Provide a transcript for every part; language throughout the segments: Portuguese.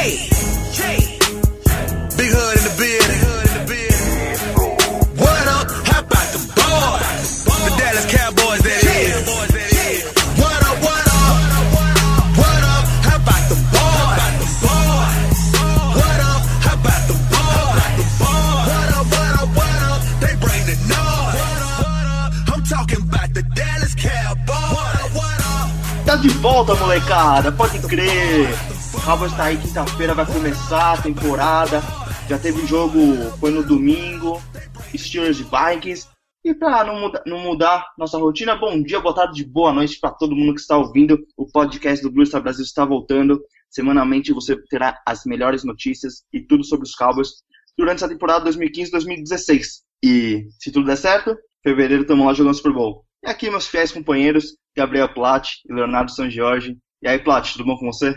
Big hood in the. What up? How about the boys? The Dallas Cowboys, that is. What up? What up? What up? How about the boys? What up? How about the boys? What up? What up? What up? They bring the noise. I'm talking about the Dallas Cowboys. De volta, molecada, pode crer. Cowboys tá aí, quinta-feira vai começar a temporada. Já teve jogo, foi no domingo, Steelers e Vikings. E pra não, muda- não mudar nossa rotina, bom dia, boa tarde, boa noite pra todo mundo que está ouvindo. O podcast do Blue Star Brasil está voltando. Semanalmente você terá as melhores notícias e tudo sobre os Cowboys durante essa temporada 2015-2016. E se tudo der certo, fevereiro estamos lá jogando Super Bowl. E aqui meus fiéis companheiros, Gabriel Platt e Leonardo San Jorge. E aí, Platt, tudo bom com você?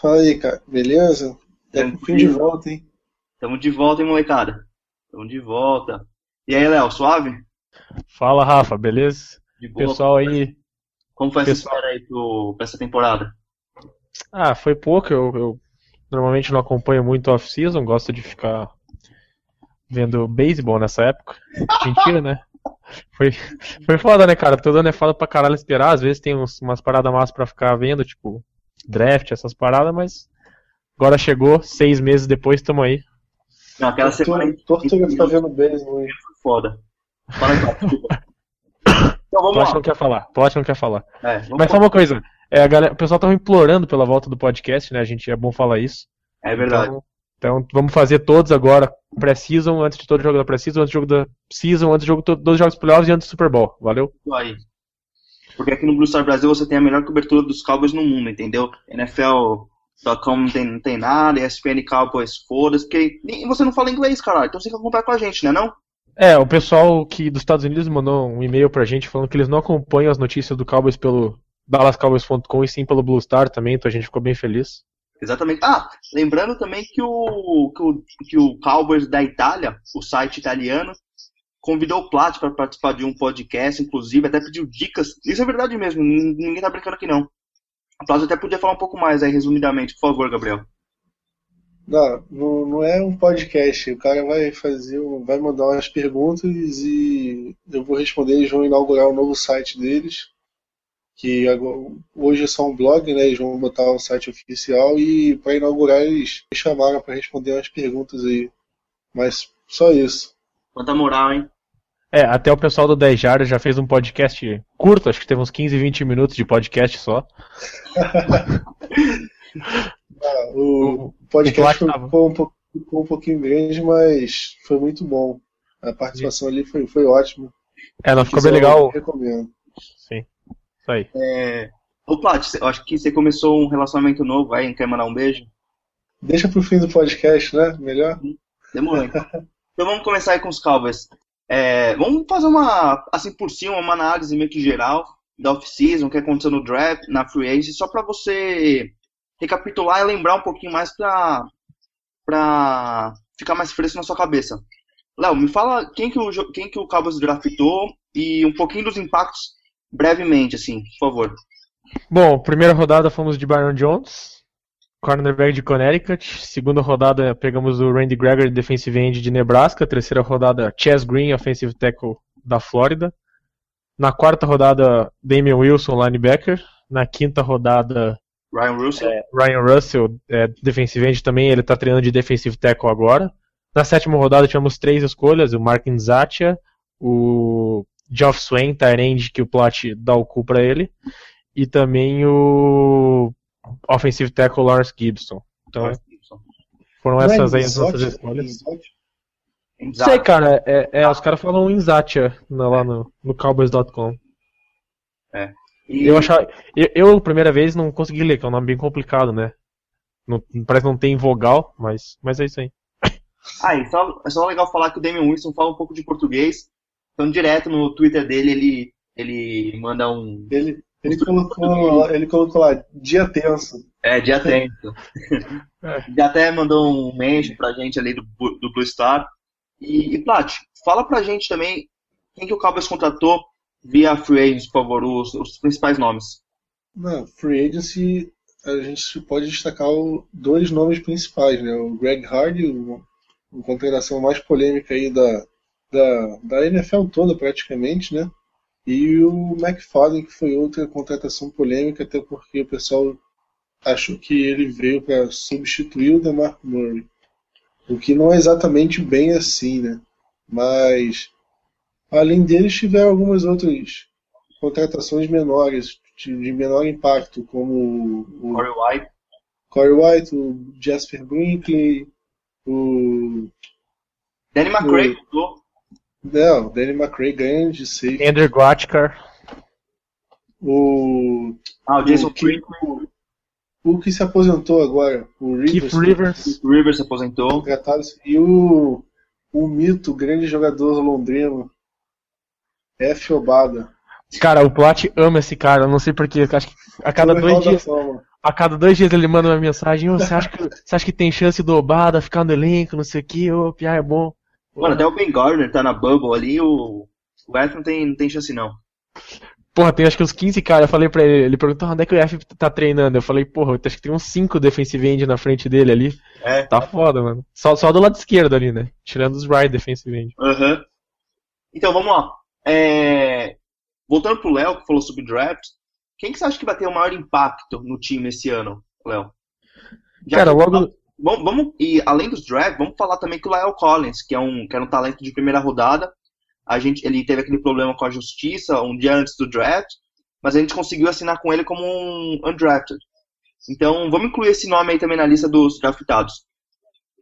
Fala aí, cara. Beleza? É com fim de volta, hein? Tamo de volta, hein, molecada? Tamo de volta. E aí, Léo, suave? Fala, Rafa, beleza? De boa? Pessoal aí. Como foi essa pessoal- história aí pro, pra essa temporada? Ah, foi pouco. Eu, eu normalmente não acompanho muito off-season, gosto de ficar vendo beisebol nessa época. Mentira, né? Foi, foi foda, né, cara? Todo ano é foda pra caralho esperar. Às vezes tem uns- umas paradas massas pra ficar vendo, tipo draft, essas paradas, mas agora chegou, seis meses depois, tamo aí. Não, aquela semana aí Tortura, tortura ficar vendo foi foda. Fala aí, desculpa. Então vamos Plot lá. não quer falar, Plot não quer falar. É, Mas só uma coisa, é, a galera, o pessoal tava implorando pela volta do podcast, né? A gente é bom falar isso. É verdade. Então, então vamos fazer todos agora, pré-season, antes de todo jogo da pré-season, antes do jogo da season, antes do jogo dos jogos playoffs e antes do Super Bowl. Valeu? Isso aí. Porque aqui no Blue Star Brasil você tem a melhor cobertura dos Cowboys no mundo, entendeu? NFL.com não tem, não tem nada, ESPN Cowboys foda-se, porque nem- você não fala inglês, caralho, então você tem que acompanhar com a gente, né não? É, o pessoal que dos Estados Unidos mandou um e-mail pra gente falando que eles não acompanham as notícias do Cowboys pelo DallasCowboys.com e sim pelo Blue Star também, então a gente ficou bem feliz. Exatamente. Ah, lembrando também que o, que o, que o Cowboys da Itália, o site italiano, convidou o Plat para participar de um podcast, inclusive, até pediu dicas. Isso é verdade mesmo, ninguém tá brincando aqui não. O Plat até podia falar um pouco mais aí, resumidamente, por favor, Gabriel. Não, não, não é um podcast. O cara vai fazer, um- vai mandar umas perguntas e eu vou responder. Eles vão inaugurar um novo site deles, que agora- hoje é só um blog, né? Eles vão botar o site oficial e para inaugurar eles me chamaram para responder umas perguntas aí. Mas só isso. Quanta moral, hein? É, até o pessoal do 10 Jardas já fez um podcast curto, acho que teve uns 15, 20 minutos de podcast só. Ah, o O podcast ficou um, pouco- ficou um pouquinho grande, mas foi muito bom. A participação ali foi, foi ótima. É, não, ficou bem legal. eu Recomendo. Sim. Isso aí. É... Ô Plat, eu acho que você começou um relacionamento novo aí, quer mandar um beijo? Deixa pro fim do podcast, né? Melhor? Demorou, então. Então vamos começar aí com os Cowboys. É, vamos fazer uma, assim por cima, uma análise meio que geral da off-season, o que aconteceu no draft, na free agency, só para você recapitular e lembrar um pouquinho mais pra, pra ficar mais fresco na sua cabeça. Léo, me fala quem que, o, quem que o Cowboys draftou e um pouquinho dos impactos brevemente, assim, por favor. Bom, primeira rodada fomos de Byron Jones, cornerback de Connecticut. Segunda rodada pegamos o Randy Gregory, defensive end de Nebraska. Terceira rodada, Chess Green, offensive tackle da Flórida. Na quarta rodada, Damian Wilson, linebacker. Na quinta rodada, Ryan Russell. Ryan Russell, é, defensive end também. Ele está treinando de defensive tackle agora. Na sétima rodada tivemos três escolhas, o Mark Nzatia, o Geoff Swain, end, que o Plat dá o cu pra ele, e também o offensive tackle Lawrence Gibson. Então foram essas aí as nossas escolhas. Não sei, cara, é, é, os caras falam Nzatia na- lá no, no Cowboys.com. E- Eu achava. Eu, eu, primeira vez, não consegui ler, que é um nome bem complicado, né? Não- parece que não tem vogal, mas, mas é isso aí. Ah, e só, é só legal falar que o Damian Wilson fala um pouco de português. Então, direto no Twitter dele, ele, ele manda um. Ele, ele, colocou, ele colocou lá, dia tenso. É, dia atento. Já até mandou um mention pra gente ali do, do Blue Star. E, e Plat, fala pra gente também quem que o Cowboys contratou via Free Agents, por favor, os, os principais nomes. Na Free Agency, a gente pode destacar o, dois nomes principais, né? O Greg Hardy, uma contratação mais polêmica aí da, da, da NFL toda praticamente, né? E o McFadden, que foi outra contratação polêmica, até porque o pessoal achou que ele veio para substituir o DeMar Murray. O que não é exatamente bem assim, né? Mas, além deles, tiveram algumas outras contratações menores, de menor impacto, como o Corey White, Corey White o Jasper Brinkley, o... Danny McRae, o... Não, Danny McRae grande, sei. Andrew Gotchkar. O. Ah, o Jason Brinkley. O que se aposentou agora, o Rivers. Keith Rivers. Keith Rivers se aposentou. E o, o mito, o grande jogador londrino, F. Obada. Cara, o Plat ama esse cara, eu não sei porquê. Acho que a cada dois dias. A cada dois dias ele manda uma mensagem, oh, você, acha que, você acha que tem chance do Obada ficar no elenco, não sei o que, ô, oh, Pia é bom. Mano, até o Ben Gardner tá na bubble ali, o, o F não tem, não tem chance não. Porra, tem acho que uns 15 caras, eu falei pra ele, ele perguntou onde é que o F tá treinando. Eu falei, porra, acho que tem uns 5 defensive end na frente dele ali. É. Tá foda, mano. Só, só do lado esquerdo ali, né? Tirando os right defensive end. Aham. Uhum. Então, vamos lá. É... Voltando pro Léo, que falou sobre draft, quem que você acha que vai ter o maior impacto no time esse ano, Léo? Cara, logo... Vamos, e além dos draft, vamos falar também que o Lyle Collins, que é um, que era um talento de primeira rodada, a gente, ele teve aquele problema com a justiça um dia antes do draft, mas a gente conseguiu assinar com ele como um undrafted. Então, vamos incluir esse nome aí também na lista dos draftados.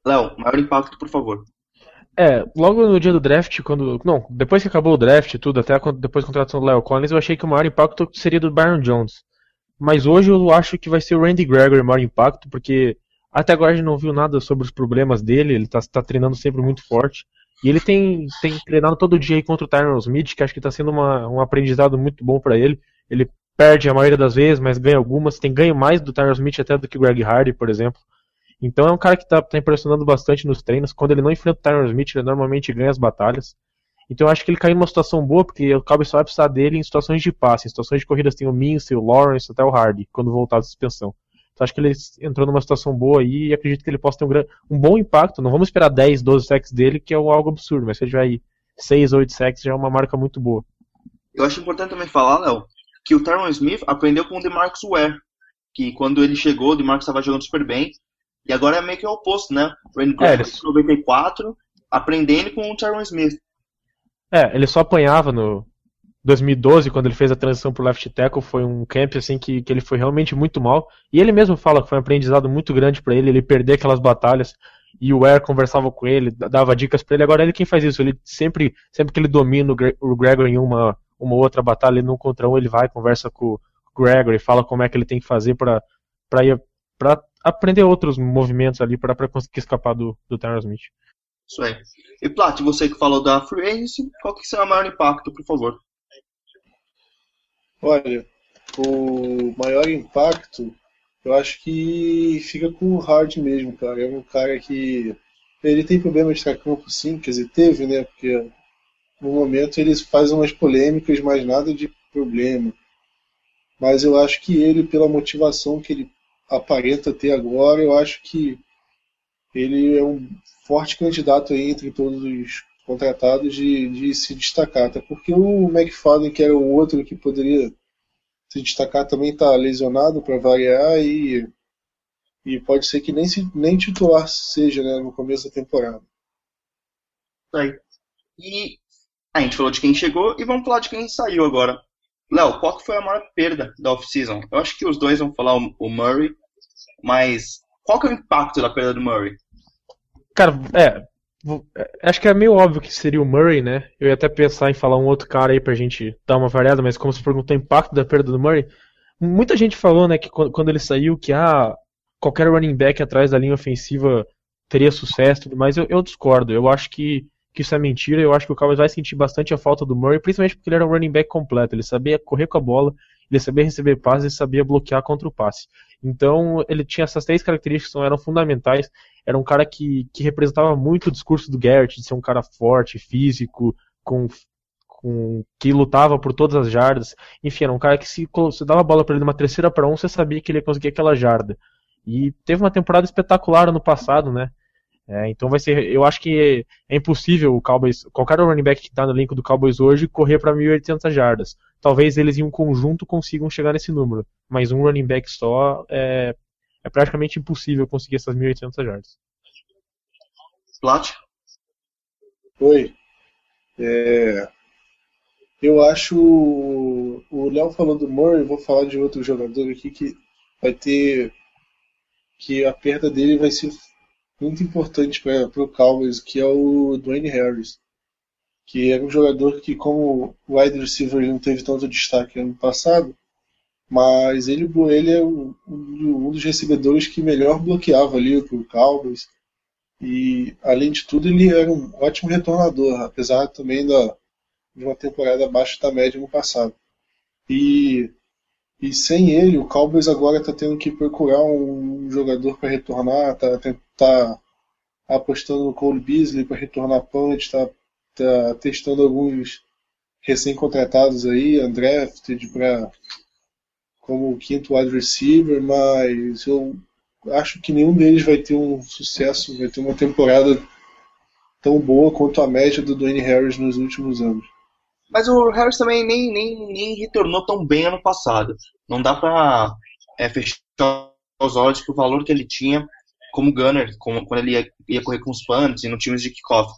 Léo, maior impacto, por favor. É, logo no dia do draft, quando. Não, depois que acabou o draft e tudo, até depois da contratação do Léo Collins, eu achei que o maior impacto seria do Byron Jones. Mas hoje eu acho que vai ser o Randy Gregory o maior impacto, porque até agora a gente não viu nada sobre os problemas dele, ele está tá treinando sempre muito forte. E ele tem, tem treinado todo dia contra o Tyron Smith, que acho que está sendo uma, um aprendizado muito bom para ele. Ele perde a maioria das vezes, mas ganha algumas. Tem ganho mais do Tyron Smith até do que o Greg Hardy, por exemplo. Então é um cara que está tá impressionando bastante nos treinos. Quando ele não enfrenta o Tyron Smith, ele normalmente ganha as batalhas. Então eu acho que ele caiu numa situação boa, porque o Cowboys só vai precisar dele em situações de passe. Em situações de corridas tem o Mince, o Lawrence, até o Hardy, quando voltar da suspensão. Então acho que ele entrou numa situação boa aí e acredito que ele possa ter um, grande, um bom impacto. Não vamos esperar 10, 12 sacks dele, que é algo absurdo, mas se ele tiver aí 6, 8 sacks já é uma marca muito boa. Eu acho importante também falar, Léo, que o Tyron Smith aprendeu com o DeMarcus Ware, que quando ele chegou, o DeMarcus estava jogando super bem, e agora é meio que o oposto, né? O Randy Graham é, 94, aprendendo com o Tyron Smith. É, ele só apanhava no, 2012, quando ele fez a transição pro left tackle, foi um camp assim que, que ele foi realmente muito mal. E ele mesmo fala que foi um aprendizado muito grande para ele, ele perder aquelas batalhas. E o Air conversava com ele, dava dicas para ele. Agora ele quem faz isso. Ele sempre, sempre que ele domina o Gregor em uma, uma outra batalha, ele num contra um, ele vai, conversa com o Gregor e fala como é que ele tem que fazer para para aprender outros movimentos ali para conseguir escapar do, do Terrence Smith. Isso aí. E Plat, você que falou da Free Agency, qual que será o maior impacto, por favor? Olha, o maior impacto, eu acho que fica com o Hard mesmo, cara. É um cara que. Ele tem problema de campo, sim, quer dizer, teve, né? Porque no momento eles fazem umas polêmicas, mas nada de problema. Mas eu acho que ele, pela motivação que ele aparenta ter agora, eu acho que ele é um forte candidato aí entre todos os contratados de, de se destacar. Até porque o McFadden, que era o outro que poderia se destacar, também está lesionado para variar e, e pode ser que nem, se, nem titular seja né, no começo da temporada. Aí. E a gente falou de quem chegou e vamos falar de quem saiu agora. Léo, qual foi a maior perda da off-season? Eu acho que os dois vão falar o, o Murray, mas qual que é o impacto da perda do Murray? Cara, é, acho que é meio óbvio que seria o Murray, né? Eu ia até pensar em falar um outro cara aí pra gente dar uma variada, mas como você perguntou o impacto da perda do Murray, muita gente falou, né, que quando ele saiu, que ah, qualquer running back atrás da linha ofensiva teria sucesso, mas eu, eu discordo. Eu acho que, que isso é mentira. Eu acho que o Cowboys vai sentir bastante a falta do Murray, principalmente porque ele era um running back completo. Ele sabia correr com a bola, ele sabia receber passes e sabia bloquear contra o passe. Então ele tinha essas três características que eram fundamentais era um cara que, que representava muito o discurso do Garrett, de ser um cara forte, físico, com, um, que lutava por todas as jardas. Enfim, era um cara que se você dava a bola para ele numa terceira para um, você sabia que ele ia conseguir aquela jarda. E teve uma temporada espetacular ano passado, né? É, então vai ser, eu acho que é impossível o Cowboys, qualquer running back que está no elenco do Cowboys hoje correr para 1.800 jardas. Talvez eles em um conjunto consigam chegar nesse número, mas um running back só é, é praticamente impossível conseguir essas 1.800 jardas. Plat? Oi. É, eu acho. O Léo falou do Murray, vou falar de outro jogador aqui que vai ter. que a perda dele vai ser muito importante para o Cowboys, que é o Dwayne Harris. Que era um jogador que, como o wide receiver, ele não teve tanto destaque ano passado, mas ele, ele é um, um dos recebedores que melhor bloqueava ali para o Cowboys. E, além de tudo, ele era um ótimo retornador, apesar também da, de uma temporada abaixo da média no passado. E, e sem ele, o Cowboys agora está tendo que procurar um jogador para retornar, está tá apostando no Cole Beasley para retornar punch, está tá testando alguns recém-contratados aí, undrafted, para como quinto wide receiver, mas eu acho que nenhum deles vai ter um sucesso, vai ter uma temporada tão boa quanto a média do Dwayne Harris nos últimos anos. Mas o Harris também nem, nem, nem retornou tão bem ano passado. Não dá pra é, fechar os olhos pro valor que ele tinha como gunner, como, quando ele ia, ia correr com os punts e no times de kickoff.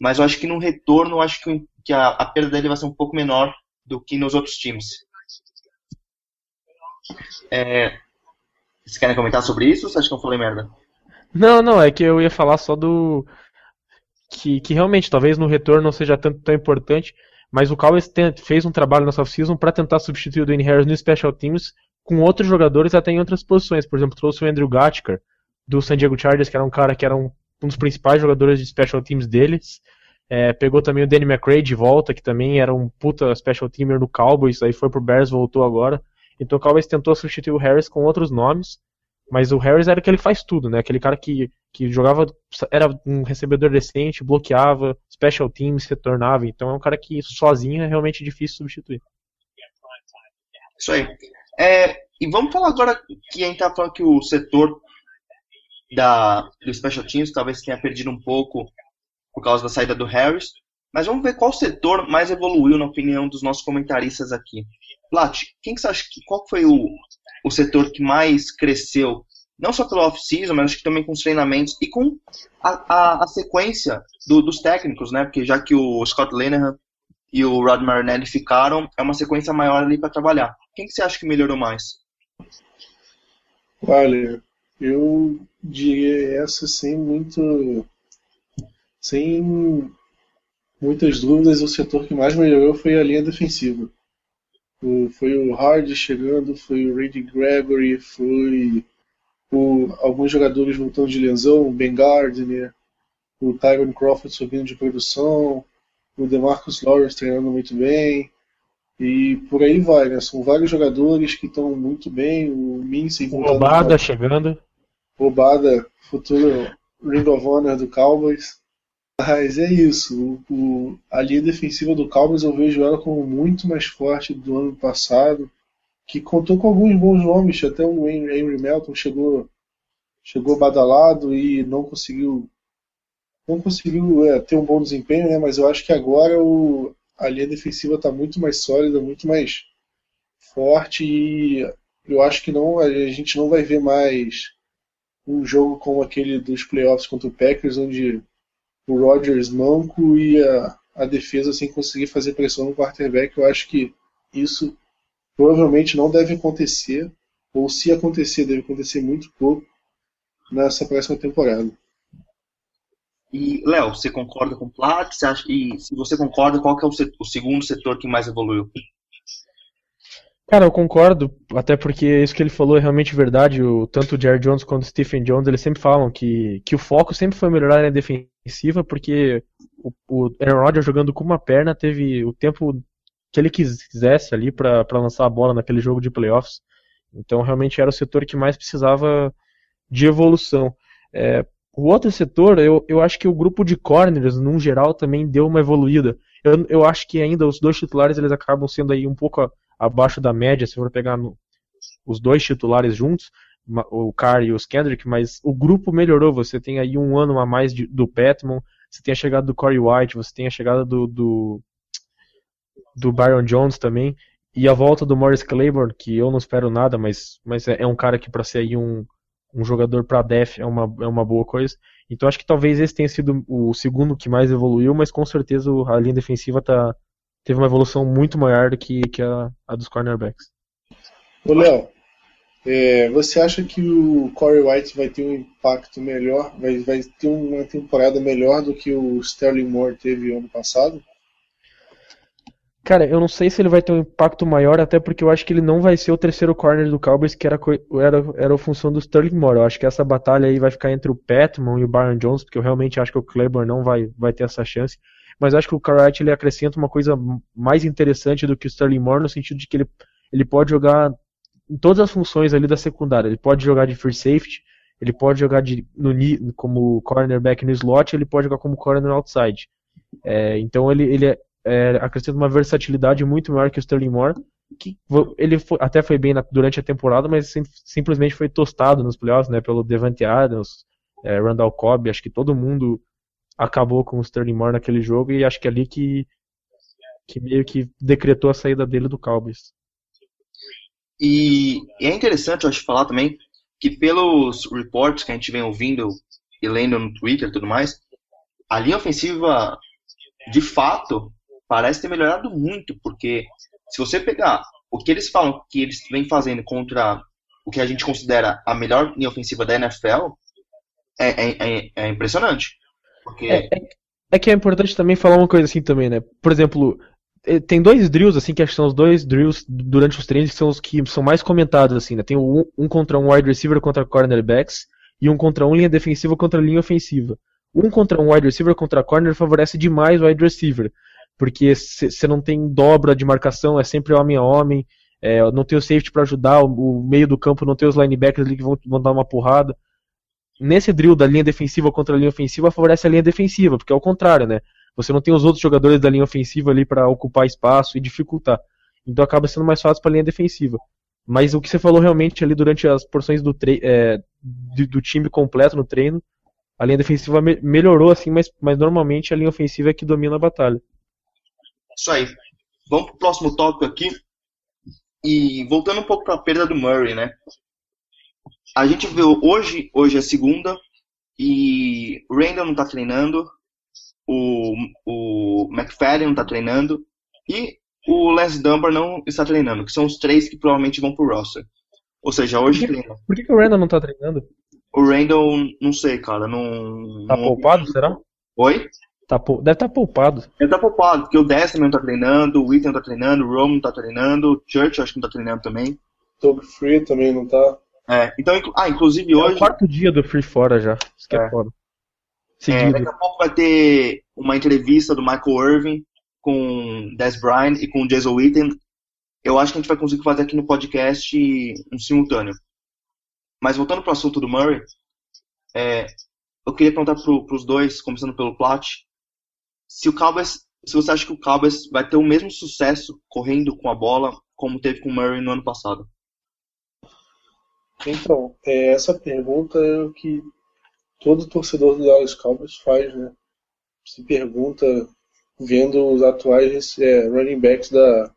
Mas eu acho que no retorno, eu acho que, que a, a perda dele vai ser um pouco menor do que nos outros times. É, vocês querem comentar sobre isso ou você acha que eu falei merda? Não, não, é que eu ia falar só do. Que, que realmente, talvez no retorno não seja tanto tão importante, mas o Cowboys fez um trabalho nessa off-season para tentar substituir o Dwayne Harris no Special Teams com outros jogadores até em outras posições. Por exemplo, trouxe o Andrew Gatker do San Diego Chargers, que era um cara que era um, um dos principais jogadores de Special Teams deles. É, pegou também o Danny McRae de volta, que também era um puta Special Teamer no Cowboys, aí foi pro Bears, voltou agora. Então o Cowboys tentou substituir o Harris com outros nomes, mas o Harris era aquele que faz tudo, né? Aquele cara que, que jogava, era um recebedor decente, bloqueava, special teams, retornava. Então é um cara que sozinho é realmente difícil substituir. Isso aí. É, e vamos falar agora que a gente tá falando que o setor da, do Special Teams talvez tenha perdido um pouco por causa da saída do Harris. Mas vamos ver qual setor mais evoluiu na opinião dos nossos comentaristas aqui. Plat, quem que você acha que qual foi o, o setor que mais cresceu, não só pelo off-season, mas acho que também com os treinamentos e com a, a, a sequência do, dos técnicos, né? Porque já que o Scott Linehan e o Rod Marinelli ficaram, é uma sequência maior ali para trabalhar. Quem que você acha que melhorou mais? Olha, eu diria essa sem muito. sem muitas dúvidas, o setor que mais melhorou foi a linha defensiva. O, foi o Hard chegando, foi o Randy Gregory, foi o, alguns jogadores voltando de lesão, o Ben Gardner, o Tyron Crawford subindo de produção, o DeMarcus Lawrence treinando muito bem, e por aí vai, né? São vários jogadores que estão muito bem, o Mincy Roubada pra... chegando. Roubada, futuro Ring of Honor do Cowboys. Mas é isso. O, o, a linha defensiva do Cowboys eu vejo ela como muito mais forte do ano passado, que contou com alguns bons nomes, até o Henry Melton chegou chegou badalado e não conseguiu não conseguiu é, ter um bom desempenho, né? Mas eu acho que agora o, a linha defensiva está muito mais sólida, muito mais forte e eu acho que não a gente não vai ver mais um jogo como aquele dos playoffs contra o Packers, onde o Rodgers manco e a, a defesa sem conseguir fazer pressão no quarterback. Eu acho que isso provavelmente não deve acontecer, ou se acontecer, deve acontecer muito pouco nessa próxima temporada. E, Léo, você concorda com o Plat? e se você concorda, qual é o, set, o segundo setor que mais evoluiu? Cara, eu concordo, até porque isso que ele falou é realmente verdade. O, tanto o Jerry Jones quanto o Stephen Jones, eles sempre falam que, que o foco sempre foi melhorar na defensiva, porque o, o Aaron Rodgers jogando com uma perna teve o tempo que ele quisesse ali para lançar a bola naquele jogo de playoffs. Então realmente era o setor que mais precisava de evolução. É, o outro setor, eu, eu acho que o grupo de corners, num geral, também deu uma evoluída. Eu, eu acho que ainda os dois titulares eles acabam sendo aí um pouco abaixo da média, se for pegar no, os dois titulares juntos, o Carr e os Kendrick, mas o grupo melhorou. Você tem aí um ano a mais de, do Petman, você tem a chegada do Corey White, você tem a chegada do, do, do Byron Jones também, e a volta do Morris Claiborne, que eu não espero nada, mas, mas é, é um cara que para ser aí um, um jogador para def é uma, é uma boa coisa. Então acho que talvez esse tenha sido o segundo que mais evoluiu, mas com certeza a linha defensiva tá, teve uma evolução muito maior do que, que a, a dos cornerbacks. Ô Léo, é, você acha que o Corey White vai ter um impacto melhor, vai, vai ter uma temporada melhor do que o Sterling Moore teve ano passado? Cara, eu não sei se ele vai ter um impacto maior, até porque eu acho que ele não vai ser o terceiro corner do Cowboys, que era, era, era a função do Sterling Moore. Eu acho que essa batalha aí vai ficar entre o Petman e o Byron Jones, porque eu realmente acho que o Claiborne não vai, vai ter essa chance. Mas acho que o Carrot ele acrescenta uma coisa mais interessante do que o Sterling Moore, no sentido de que ele, ele pode jogar em todas as funções ali da secundária. Ele pode jogar de free safety, ele pode jogar de, no, como cornerback no slot, ele pode jogar como corner outside. É, então ele, ele é, é, acrescenta uma versatilidade muito maior que o Sterling Moore, que ele foi, até foi bem na, durante a temporada, mas sim, simplesmente foi tostado nos playoffs, né, pelo Devante Adams, é, Randall Cobb, acho que todo mundo acabou com o Sterling Moore naquele jogo e acho que é ali que, que meio que decretou a saída dele do Cowboys. E, e é interessante, eu acho, falar também que pelos reports que a gente vem ouvindo e lendo no Twitter e tudo mais, a linha ofensiva, de fato, parece ter melhorado muito, porque se você pegar o que eles falam que eles vêm fazendo contra o que a gente considera a melhor linha ofensiva da NFL, é, é, é, é impressionante. Porque... É, é, é, que é importante também falar uma coisa assim também, né? Por exemplo, é, tem dois drills, assim, que são os dois drills durante os treinos que são os que são mais comentados, assim, né? Tem um, um contra um wide receiver contra cornerbacks e um contra um linha defensiva contra linha ofensiva. Um contra um wide receiver contra corner favorece demais o wide receiver, porque você não tem dobra de marcação, é sempre homem a homem, é, não tem o safety para ajudar, o, o, meio do campo não tem os linebackers ali que vão, vão dar uma porrada. Nesse drill da linha defensiva contra a linha ofensiva favorece a linha defensiva, porque é o contrário, né? Você não tem os outros jogadores da linha ofensiva ali para ocupar espaço e dificultar. Então acaba sendo mais fácil para a linha defensiva. Mas o que você falou realmente ali durante as porções do, é, do time completo no treino, a linha defensiva me melhorou assim, mas, mas normalmente a linha ofensiva é que domina a batalha. Isso aí. Vamos pro próximo tópico aqui. E voltando um pouco para a perda do Murray, né? A gente viu hoje, hoje é segunda, e o Randall não está treinando, o, o McFadden não está treinando e o Les Dunbar não está treinando, que são os três que provavelmente vão pro roster. Ou seja, hoje por que, treina. Por que, que o Randall não está treinando? O Randall, não sei, cara, não... Tá não... poupado, será? Oi? Tá, deve estar tá poupado. Ele tá poupado, porque o Destiny não tá treinando, o Whitney não tá treinando, o Rome não tá treinando, o Church acho que não tá treinando também. Toby Free também não tá. É, então, ah, inclusive hoje... É o quarto dia do Free fora já, isso que é, é foda. É, daqui a pouco vai ter uma entrevista do Michael Irving com Des Bryant e com Jason Witten. Eu acho que a gente vai conseguir fazer aqui no podcast um simultâneo. Mas voltando para o assunto do Murray, é, eu queria perguntar para os dois, começando pelo Plot, se o Cowboys, se você acha que o Cowboys vai ter o mesmo sucesso correndo com a bola como teve com o Murray no ano passado. Então, é, essa pergunta é o que todo torcedor do Dallas Cowboys faz, né? Se pergunta, vendo os atuais é, running backs da,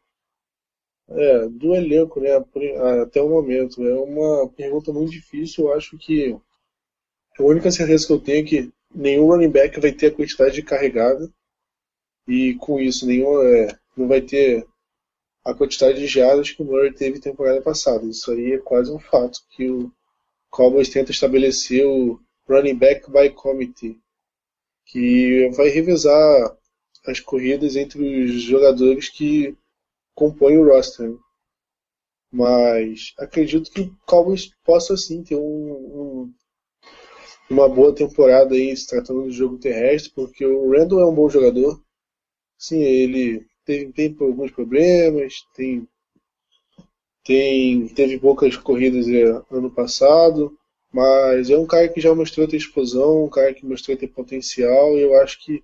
é, do elenco, né? Até o momento. É uma pergunta muito difícil. Eu acho que a única certeza que eu tenho é que nenhum running back vai ter a quantidade de carregada e com isso nenhum é, não vai ter a quantidade de jardas que o Murray teve temporada passada. Isso aí é quase um fato que o Cowboys tenta estabelecer o Running Back by Committee, que vai revezar as corridas entre os jogadores que compõem o roster. Mas acredito que o Cowboys possa sim ter um, um, uma boa temporada aí se tratando do jogo terrestre, porque o Randall é um bom jogador. Sim, ele tem, alguns problemas, tem, tem, teve poucas corridas é, ano passado, mas é um cara que já mostrou ter explosão, um cara que mostrou ter potencial, e eu acho que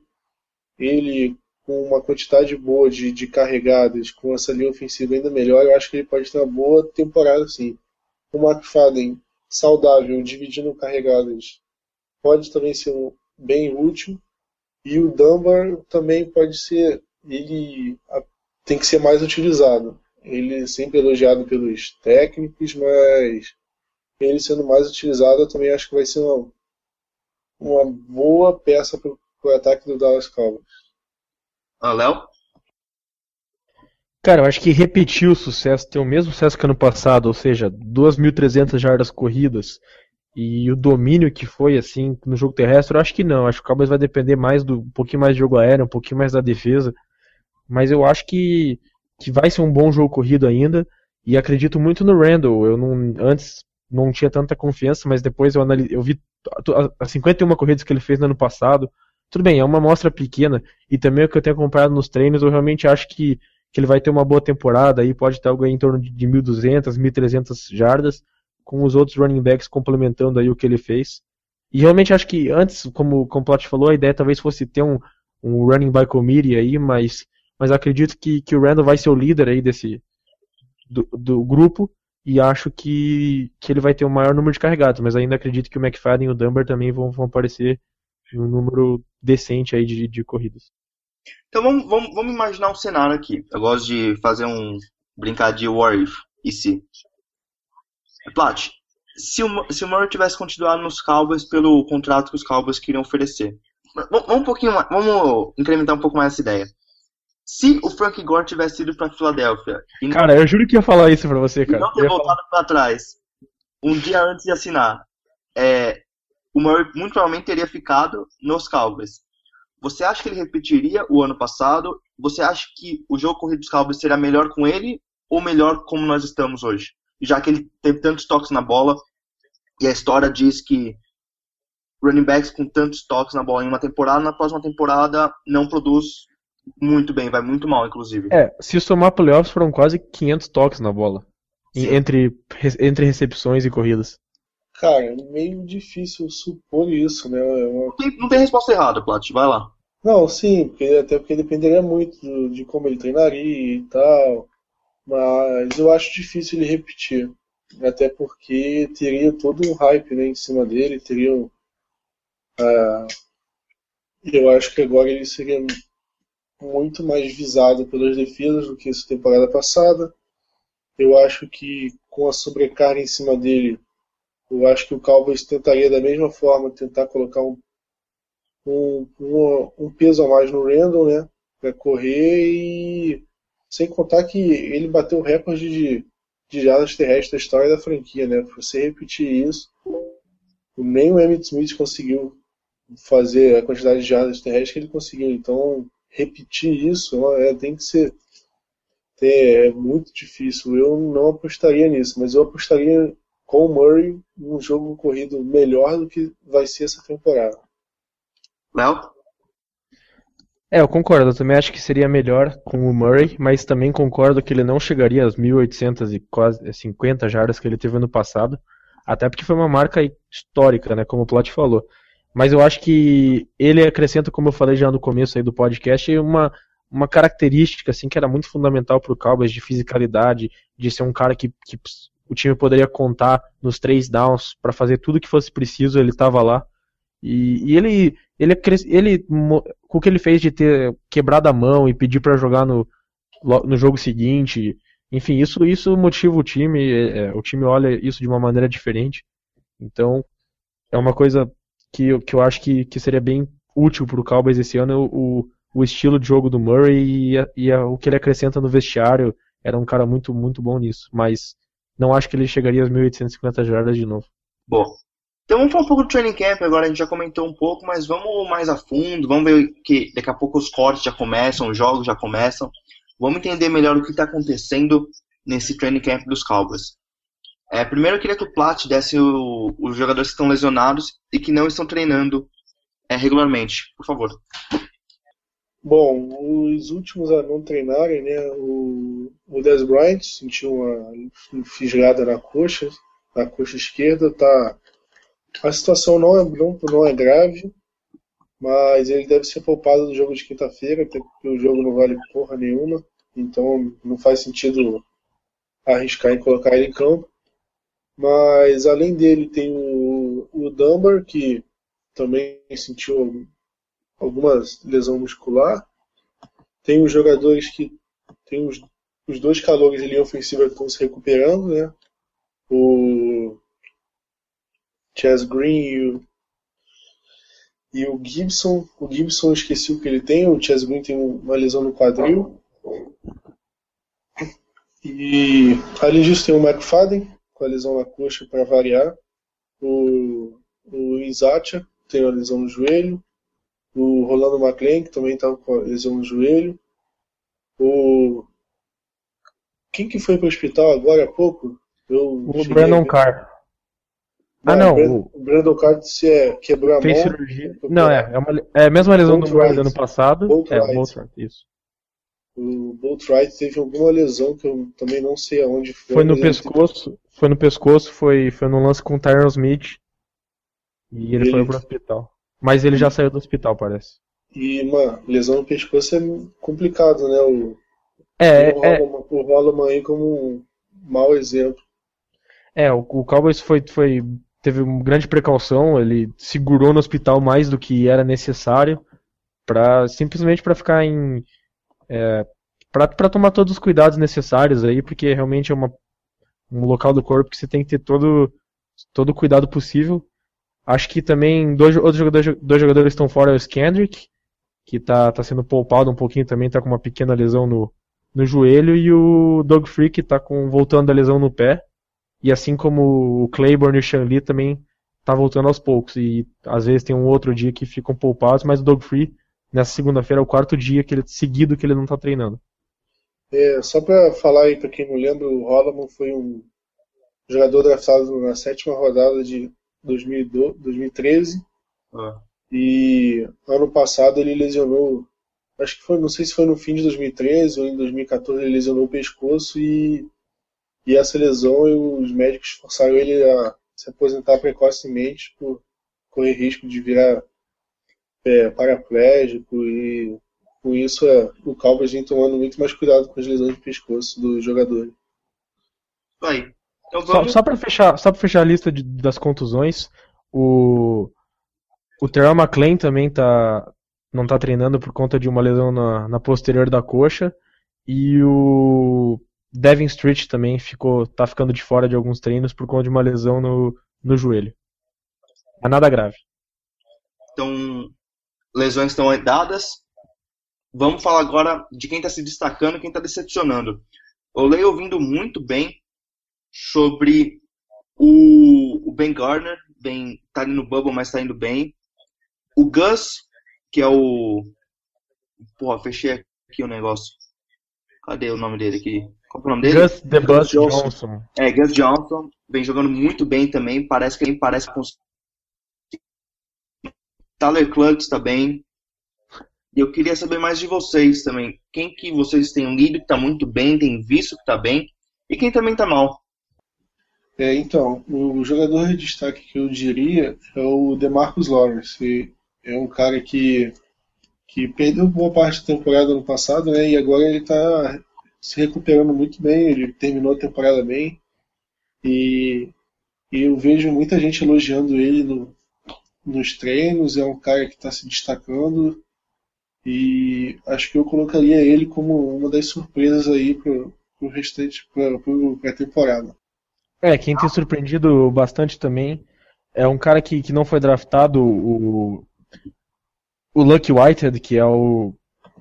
ele, com uma quantidade boa de, de carregadas, com essa linha ofensiva ainda melhor, eu acho que ele pode ter uma boa temporada sim. O McFadden saudável, dividindo carregadas, pode também ser um, bem útil. E o Dunbar também pode ser, ele tem que ser mais utilizado. Ele é sempre elogiado pelos técnicos, mas ele sendo mais utilizado, eu também acho que vai ser uma, uma boa peça para o ataque do Dallas Cowboys. Ah, Léo? Cara, eu acho que repetir o sucesso, ter o mesmo sucesso que ano passado, ou seja, 2.300 jardas corridas e o domínio que foi assim no jogo terrestre, eu acho que não. Acho que o Cowboys vai depender mais do um pouquinho mais de jogo aéreo, um pouquinho mais da defesa. Mas eu acho que, que vai ser um bom jogo corrido ainda e acredito muito no Randall. Eu não antes não tinha tanta confiança, mas depois eu analisei, eu vi as 51 corridas que ele fez no ano passado. Tudo bem, é uma amostra pequena e também o que eu tenho acompanhado nos treinos, eu realmente acho que que ele vai ter uma boa temporada aí, pode ter algo em torno de 1.200, 1.300 jardas, com os outros running backs complementando aí o que ele fez. E realmente acho que antes, como, como o Plot falou, a ideia talvez fosse ter um, um running by committee aí, mas, mas acredito que, que o Randall vai ser o líder aí desse do, do grupo e acho que, que ele vai ter o maior número de carregados, mas ainda acredito que o McFadden e o Dunbar também vão, vão aparecer em um número decente aí de, de corridas. Então vamos, vamos, vamos imaginar um cenário aqui. Eu gosto de fazer um brincar de what if e se. Plat, se o, se o Murray tivesse continuado nos Cowboys pelo contrato que os Cowboys queriam oferecer. Vamos, um pouquinho vamos incrementar um pouco mais essa ideia. Se o Frank Gore tivesse ido para Filadélfia. Cara, eu juro que ia falar isso para você, cara. E não ter voltado para trás um dia antes de assinar, é, o Murray muito provavelmente teria ficado nos Cowboys. Você acha que ele repetiria o ano passado? Você acha que o jogo corrido dos Cowboys será melhor com ele ou melhor como nós estamos hoje? Já que ele teve tantos toques na bola e a história diz que running backs com tantos toques na bola em uma temporada, na próxima temporada não produz muito bem, vai muito mal, inclusive. É, se somar playoffs foram quase 500 toques na bola. Entre, entre recepções e corridas. Cara, é meio difícil supor isso, né? É uma... não, tem, não tem resposta errada, Plat, vai lá. Não, sim, porque, até porque dependeria muito do, de como ele treinaria e tal. Mas eu acho difícil ele repetir. Até porque teria todo um hype né, em cima dele, teria. Uh, eu acho que agora ele seria muito mais visado pelas defesas do que essa temporada passada. Eu acho que com a sobrecarga em cima dele, eu acho que o Cowboys tentaria da mesma forma tentar colocar um, um, um, um peso a mais no Randall, né? Para correr e sem contar que ele bateu o recorde de, de jardas terrestres da história da franquia, né? Você repetir isso, nem o Emmitt Smith conseguiu fazer a quantidade de jardas terrestres que ele conseguiu. Então, repetir isso é, tem que ser é, é muito difícil. Eu não apostaria nisso, mas eu apostaria com o Murray um jogo corrido melhor do que vai ser essa temporada. Léo? É, eu concordo. Eu também acho que seria melhor com o Murray, mas também concordo que ele não chegaria às 1.800 e quase 50 jardas que ele teve no passado, até porque foi uma marca histórica, né, como o Plot falou. Mas eu acho que ele acrescenta, como eu falei já no começo aí do podcast, uma, uma característica assim que era muito fundamental para o Cowboys de fisicalidade, de ser um cara que, que o time poderia contar nos três downs para fazer tudo que fosse preciso, ele estava lá. E, e, ele, ele, ele, com o que ele fez de ter quebrado a mão e pedir para jogar no, no jogo seguinte, enfim, isso, isso motiva o time, é, é, o time olha isso de uma maneira diferente. Então, é uma coisa que, que eu acho que, que seria bem útil para o Cowboys esse ano, o, o estilo de jogo do Murray e, a, e a, o que ele acrescenta no vestiário. Era um cara muito, muito bom nisso, mas não acho que ele chegaria às 1.850 jardas de novo. Bom, então vamos falar um pouco do training camp agora, a gente já comentou um pouco, mas vamos mais a fundo, vamos ver que daqui a pouco os cortes já começam, os jogos já começam. Vamos entender melhor o que está acontecendo nesse training camp dos Cowboys. É, primeiro eu queria que o Plat desse o, os jogadores que estão lesionados e que não estão treinando é, regularmente, por favor. Bom, os últimos a não treinarem, né? O, o Des Bryant sentiu uma fisgada na coxa, na coxa esquerda, tá. A situação não é, não, não é grave. mas ele deve ser poupado do jogo de quinta-feira, até porque o jogo não vale porra nenhuma, então não faz sentido arriscar em colocar ele em campo. Mas além dele tem o, o Dunbar, que também sentiu alguma lesão muscular. Tem os jogadores que. Tem os, os dois calores linha ofensiva que estão se recuperando, né? O Chaz Green e o, e o Gibson. O Gibson esqueci o que ele tem, o Chaz Green tem uma lesão no quadril. E além disso tem o McFadden, com a lesão na coxa para variar. O, o Inzatia tem uma lesão no joelho. O Rolando McLean, que também estava com a lesão no joelho. O. Quem que foi para o hospital agora há pouco? Eu o Brandon Carr. Ah, não. O Brandon Carr se é, quebrou a fez mão. cirurgia. Não, é. É, uma, é a mesma lesão do Brandon ano passado. Bolt é. Bolt isso. O Bolt Wright teve alguma lesão que eu também não sei aonde foi. Foi no pescoço. Foi no pescoço, foi, foi no lance com o Tyron Smith. E ele, Ele- foi pro hospital. Mas ele já saiu do hospital, parece. E, mano, lesão no pescoço é complicado, né? O, É, o, é, Holloman aí como um mau exemplo. é o, o Cowboys foi, foi, teve uma grande precaução, ele segurou no hospital mais do que era necessário, pra, simplesmente para ficar em. É, para tomar todos os cuidados necessários aí, porque realmente é uma, um local do corpo que você tem que ter todo, todo o cuidado possível. Acho que também dois outros jogadores, dois jogadores estão fora, é o Skendrick, que tá, tá sendo poupado um pouquinho também, tá com uma pequena lesão no, no joelho, e o Doug Free, que tá com, voltando da lesão no pé. E assim como o Claiborne e o Shanley também tá voltando aos poucos. E às vezes tem um outro dia que ficam poupados, mas o Doug Free, nessa segunda-feira, é o quarto dia que ele, seguido que ele não tá treinando. É, só pra falar aí, pra quem não lembra, o Holloman foi um jogador draftado na sétima rodada de 2012, 2013. Ah. E ano passado ele lesionou, acho que foi, não sei se foi no fim de 2013 ou em 2014, ele lesionou o pescoço e, e essa lesão os médicos forçaram ele a se aposentar precocemente por correr risco de virar é, paraplégico e com isso é, o Cowboys vem tomando muito mais cuidado com as lesões de pescoço dos jogadores. Isso aí. Então Só, vamos. só para fechar, só pra fechar a lista de- das contusões, o o Terrell McLean também tá não tá treinando por conta de uma lesão na, na posterior da coxa e o Devin Street também ficou tá ficando de fora de alguns treinos por conta de uma lesão no, no joelho. Mas nada grave. Então, lesões estão dadas. Vamos falar agora de quem está se destacando quem está decepcionando. Eu leio ouvindo muito bem sobre o, Ben Gardner, bem, tá ali no bubble, mas tá indo bem. O Gus, que é o. Porra, fechei aqui o negócio. Cadê o nome dele aqui? Qual que é o nome dele? Gus The Bus Johnson. Johnson. É, Gus Johnson vem jogando muito bem também. Parece que ele parece com. Tyler Clutch também. E eu queria saber mais de vocês também. Quem que vocês têm lido que tá muito bem, tem visto que tá bem, e quem também tá mal. É, então, o jogador de destaque que eu diria é o DeMarcus Lawrence. É um cara que, que perdeu boa parte da temporada no passado, né? E agora ele está se recuperando muito bem. Ele terminou a temporada bem. E, e eu vejo muita gente elogiando ele no, nos treinos. É um cara que está se destacando. E acho que eu colocaria ele como uma das surpresas aí pro, pro restante, pro, pra temporada. É, quem tem surpreendido bastante também é um cara que, que não foi draftado, o, o Lucky Whitehead, que é o,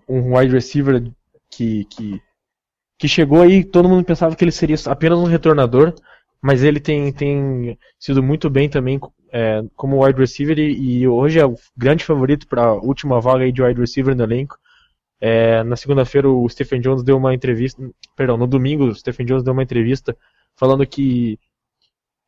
um wide receiver que, que, que chegou aí, todo mundo pensava que ele seria apenas um retornador, mas ele tem, tem sido muito bem também é, como wide receiver e, hoje é o grande favorito para a última vaga de wide receiver no elenco. É, na segunda-feira o Stephen Jones deu uma entrevista, perdão, no domingo o Stephen Jones deu uma entrevista falando que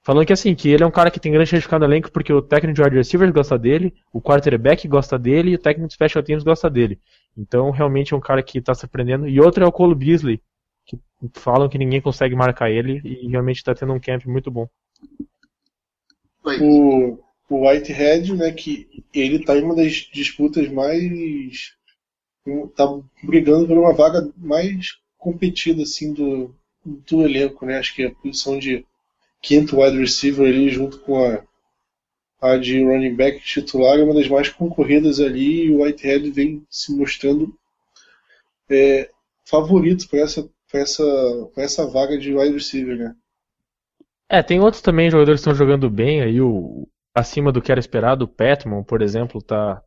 falando que assim, que ele é um cara que tem grande certificado no elenco porque o técnico de wide receiver gosta dele, o quarterback gosta dele e o técnico de special teams gosta dele. Então, realmente é um cara que está surpreendendo. E outro é o Cole Beasley, que falam que ninguém consegue marcar ele e realmente está tendo um camp muito bom. O, o Whitehead, né, que ele está em uma das disputas mais tá brigando por uma vaga mais competida assim do, do elenco, né? Acho que a posição de quinto wide receiver ali junto com a, a de running back titular é uma das mais concorridas ali e o Whitehead vem se mostrando é, favorito para essa, essa, essa vaga de wide receiver, né? É, tem outros também jogadores que estão jogando bem aí, o, acima do que era esperado. O Petman, por exemplo, tá,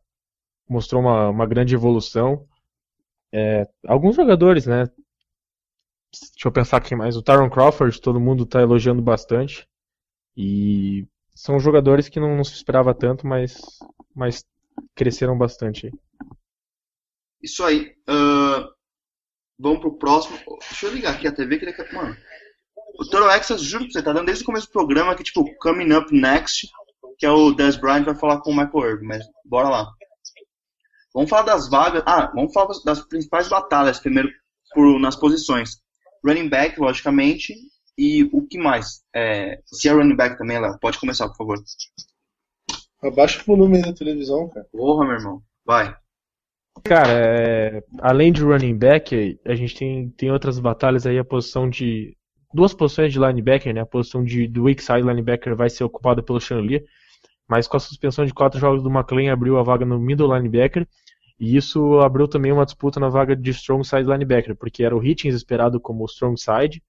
mostrou uma, uma grande evolução. É, alguns jogadores, né? Deixa eu pensar quem mais. O Tyron Crawford, todo mundo está elogiando bastante. E são jogadores que não, não, se esperava tanto, mas, mas cresceram bastante. Isso aí. Uh, vamos pro próximo. Deixa eu ligar aqui a TV que daqui Mano, o Toro Exas, juro pra você, tá dando desde o começo do programa que, tipo, Coming Up Next, que é o Des Bryant vai falar com o Michael Irvin, mas bora lá. Vamos falar das vagas. Ah, vamos falar das principais batalhas primeiro por, nas posições. Running back, logicamente, e o que mais? É, se é running back também, Léo, pode começar, por favor. Abaixa o volume da televisão, cara. Porra, meu irmão. Vai. Cara, é, além de running back, a gente tem, tem outras batalhas aí, a posição de. Duas posições de linebacker, né? A posição de, do weak side linebacker vai ser ocupada pelo Lee, mas com a suspensão de quatro jogos do McLean abriu a vaga no middle linebacker e isso abriu também uma disputa na vaga de strong side linebacker, porque era o Hitchens esperado como strong side,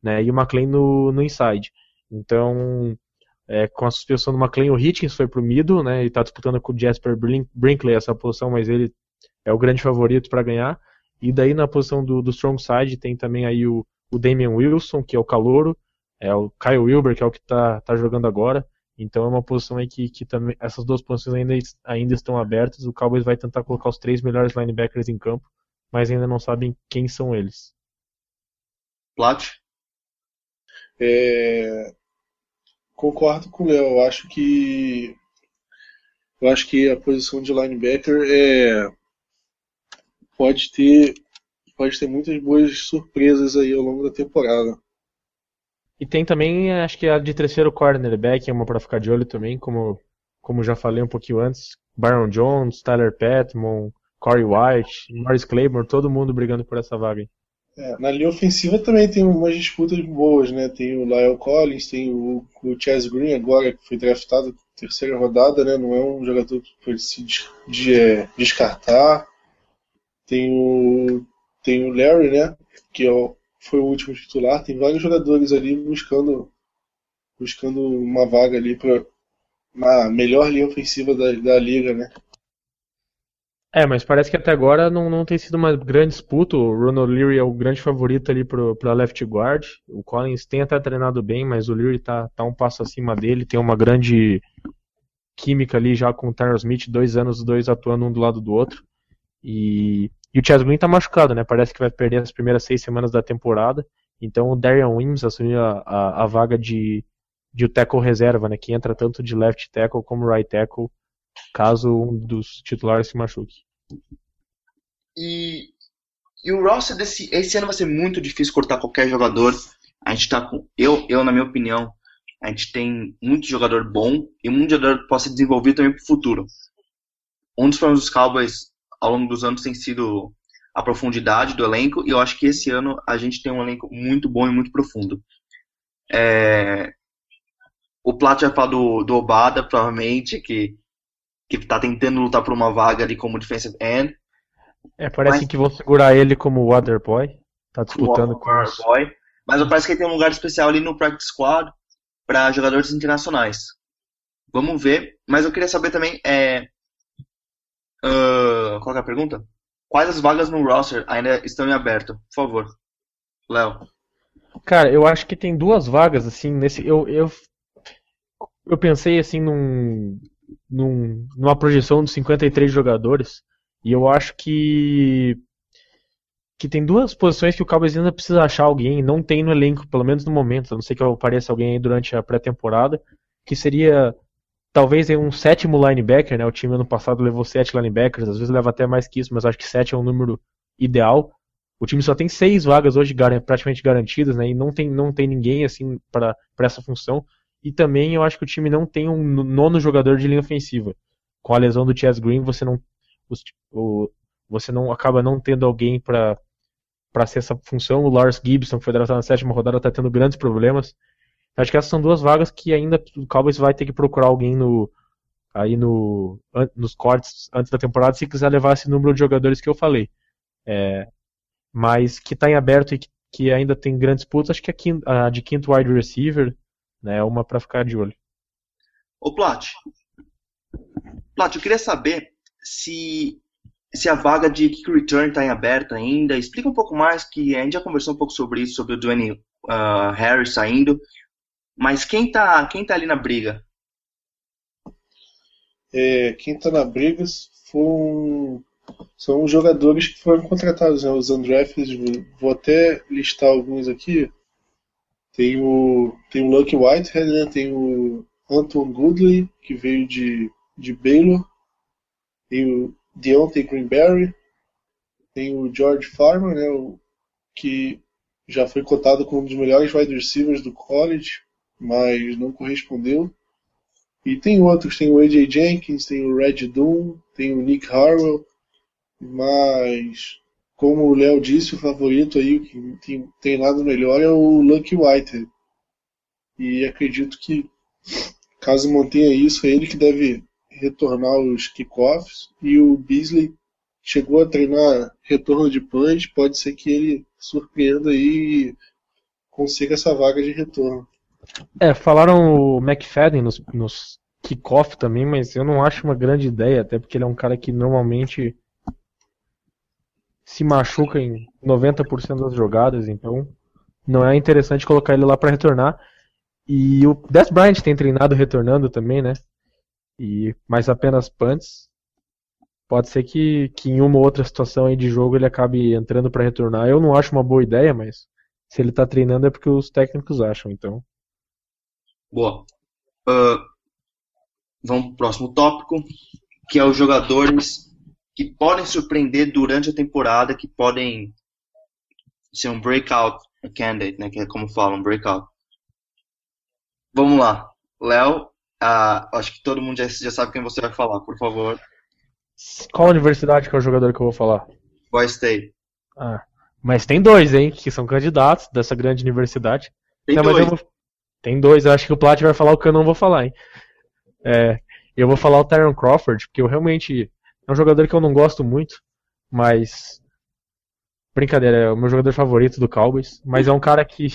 né, e o McLean no, no inside. Então, é, com a suspensão do McLean, o Hitchens foi pro middle, né, e está disputando com o Jasper Brinkley essa posição, mas ele é o grande favorito para ganhar. E daí na posição do, do strong side tem também aí o, o Damian Wilson, que é o calouro, é o Kyle Wilber, que é o que está tá jogando agora, então é uma posição aí que, que também essas duas posições ainda, ainda estão abertas. O Cowboys vai tentar colocar os três melhores linebackers em campo, mas ainda não sabem quem são eles. Plat? É... Concordo com o Léo. Eu acho que eu acho que a posição de linebacker é pode ter pode ter muitas boas surpresas aí ao longo da temporada. E tem também, acho que a de terceiro cornerback é uma para ficar de olho também, como, como já falei um pouquinho antes. Byron Jones, Tyler Petmon, Corey White, Morris Claiborne, todo mundo brigando por essa vaga. É, na linha ofensiva também tem umas disputas boas, né? Tem o Lyle Collins, tem o, o Chaz Green agora, que foi draftado na terceira rodada, né? Não é um jogador que pode se de, é, descartar. Tem o, tem o Larry, né? Que é foi o último titular. Tem vários jogadores ali buscando buscando uma vaga ali para na melhor linha ofensiva da, da liga, né? É, mas parece que até agora não, não tem sido uma grande disputa. O Ronald Leary é o grande favorito ali para left guard. O Collins tem até treinado bem, mas o Leary tá, tá um passo acima dele. Tem uma grande química ali já com o Tyler Smith, dois anos, os dois atuando um do lado do outro. E e o Chaz Green tá machucado, né? Parece que vai perder as primeiras seis semanas da temporada. Então o Darian Wims assumiu a, a, a, vaga de, de tackle reserva, né? Que entra tanto de left tackle como right tackle, caso um dos titulares se machuque. E, e o roster desse esse ano vai ser muito difícil cortar qualquer jogador. A gente tá com. Eu, eu, na minha opinião, a gente tem muito jogador bom e muito jogador que pode se desenvolver também para o futuro. Um dos problemas dos Cowboys ao longo dos anos tem sido a profundidade do elenco, e eu acho que esse ano a gente tem um elenco muito bom e muito profundo. É... O Plat vai falar do, do Obada, provavelmente, que, que tá tentando lutar por uma vaga ali como defensive end. É, parece mas... que vão segurar ele como Waterboy. Tá disputando com Boy. Mas parece que ele tem um lugar especial ali no practice squad para jogadores internacionais. Vamos ver. Mas eu queria saber também, é, Uh, qual é a pergunta? Quais as vagas no roster ainda estão em aberto? Por favor. Léo. Cara, eu acho que tem duas vagas, assim, nesse. Eu, eu, eu pensei assim num, num, numa projeção de 53 jogadores. E eu acho que. Que tem duas posições que o Cowboys ainda precisa achar alguém, não tem no elenco, pelo menos no momento, a não sei que apareça alguém aí durante a pré-temporada, que seria talvez um sétimo linebacker, né? O time ano passado levou sete linebackers, às vezes leva até mais que isso, mas acho que sete é um número ideal. O time só tem seis vagas hoje praticamente garantidas, né? E não tem, não tem ninguém assim para essa função. E também eu acho que o time não tem um nono jogador de linha ofensiva. Com a lesão do Chess Green, você não, os, o, você não acaba não tendo alguém para para ser essa função. O Lars Gibson, que foi draftado na sétima rodada, está tendo grandes problemas. Acho que essas são duas vagas que ainda o Cowboys vai ter que procurar alguém no aí no nos cortes antes da temporada se quiser levar esse número de jogadores que eu falei. É, mas que está em aberto e que, que, ainda tem grandes disputas, acho que a, quinto, a de quinto wide receiver né, é uma para ficar de olho. Ô Plat, Plat, eu queria saber se se a vaga de kick return está em aberto ainda. Explica um pouco mais, que a gente já conversou um pouco sobre isso, sobre o Dwayne uh, Harris saindo. Mas quem tá, quem tá ali na briga? É, quem tá na briga foram, são os jogadores que foram contratados, né, os undrafted. Vou até listar alguns aqui. Tem o, tem o Lucky Whitehead, né, tem o Anton Goodley, que veio de, de Baylor. Tem o Deontay Greenberry. Tem o George Farmer, né, o, que já foi cotado como um dos melhores wide receivers do college mas não correspondeu. E tem outros, tem o AJ Jenkins, tem o Red Doom, tem o Nick Harwell, mas como o Léo disse, o favorito aí, o que tem, tem nada melhor é o Lucky White. E acredito que caso mantenha isso, é ele que deve retornar os kickoffs. E o Beasley chegou a treinar retorno de punch, pode ser que ele surpreenda aí e consiga essa vaga de retorno. É, falaram o McFadden nos, nos kickoff também, mas eu não acho uma grande ideia, até porque ele é um cara que normalmente se machuca em 90% das jogadas, então não é interessante colocar ele lá para retornar. E o Des Bryant tem treinado retornando também, né? E mais apenas punts. Pode ser que, que em uma ou outra situação aí de jogo ele acabe entrando para retornar. Eu não acho uma boa ideia, mas se ele tá treinando é porque os técnicos acham, então Boa. Uh, vamos para o próximo tópico, que é os jogadores que podem surpreender durante a temporada, que podem ser um breakout candidate, né, que é como falam, breakout. Vamos lá. Léo, uh, acho que todo mundo já, já sabe quem você vai falar, por favor. Qual universidade que é o jogador que eu vou falar? Boy State. Ah, mas tem dois, hein, que são candidatos dessa grande universidade. Tem Não, dois. mas eu vou, tem dois, eu acho que o Plat vai falar o que eu não vou falar, hein? É, eu vou falar o Tyron Crawford, porque eu realmente. É um jogador que eu não gosto muito, mas. Brincadeira, é o meu jogador favorito do Cowboys, mas é um cara que.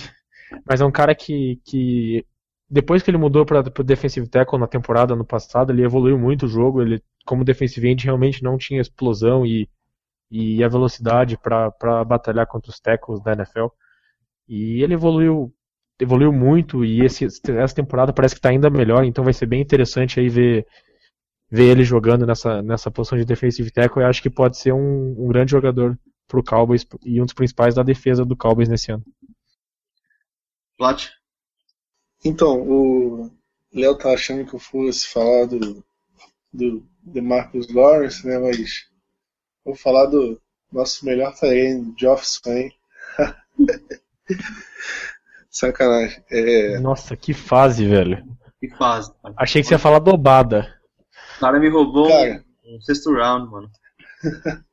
Mas é um cara que. que depois que ele mudou para o defensive tackle na temporada ano passado, ele evoluiu muito o jogo. Ele, como defensive end, realmente não tinha explosão e, e a velocidade para batalhar contra os tackles da NFL. E ele evoluiu evoluiu muito e esse, essa temporada parece que está ainda melhor, então vai ser bem interessante aí ver, ver ele jogando nessa, nessa posição de defensive tackle. Eu acho que pode ser um, um grande jogador para o Cowboys e um dos principais da defesa do Cowboys nesse ano. Plat? Então, o Léo tá achando que eu fosse falar do, do DeMarcus Lawrence, né, mas vou falar do nosso melhor talento, Geoff Swain. Sacanagem. É... Nossa, que fase, velho. Que fase. Achei que você ia falar dobada. O cara me roubou Cara. um sexto round, mano.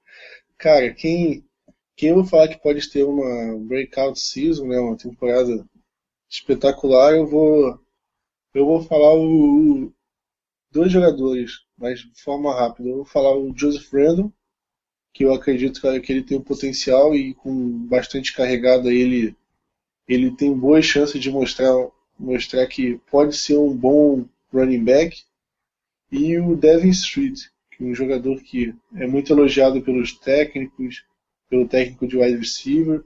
Cara, quem, quem eu vou falar que pode ter uma breakout season, né, uma temporada espetacular, eu vou eu vou falar o, o dois jogadores, mas de forma rápida. Eu vou falar o Joseph Randall, que eu acredito cara, que ele tem um potencial e com bastante carregada ele ele tem boas chances de mostrar mostrar que pode ser um bom running back. E o Devin Street, que é um jogador que é muito elogiado pelos técnicos, pelo técnico de wide receiver,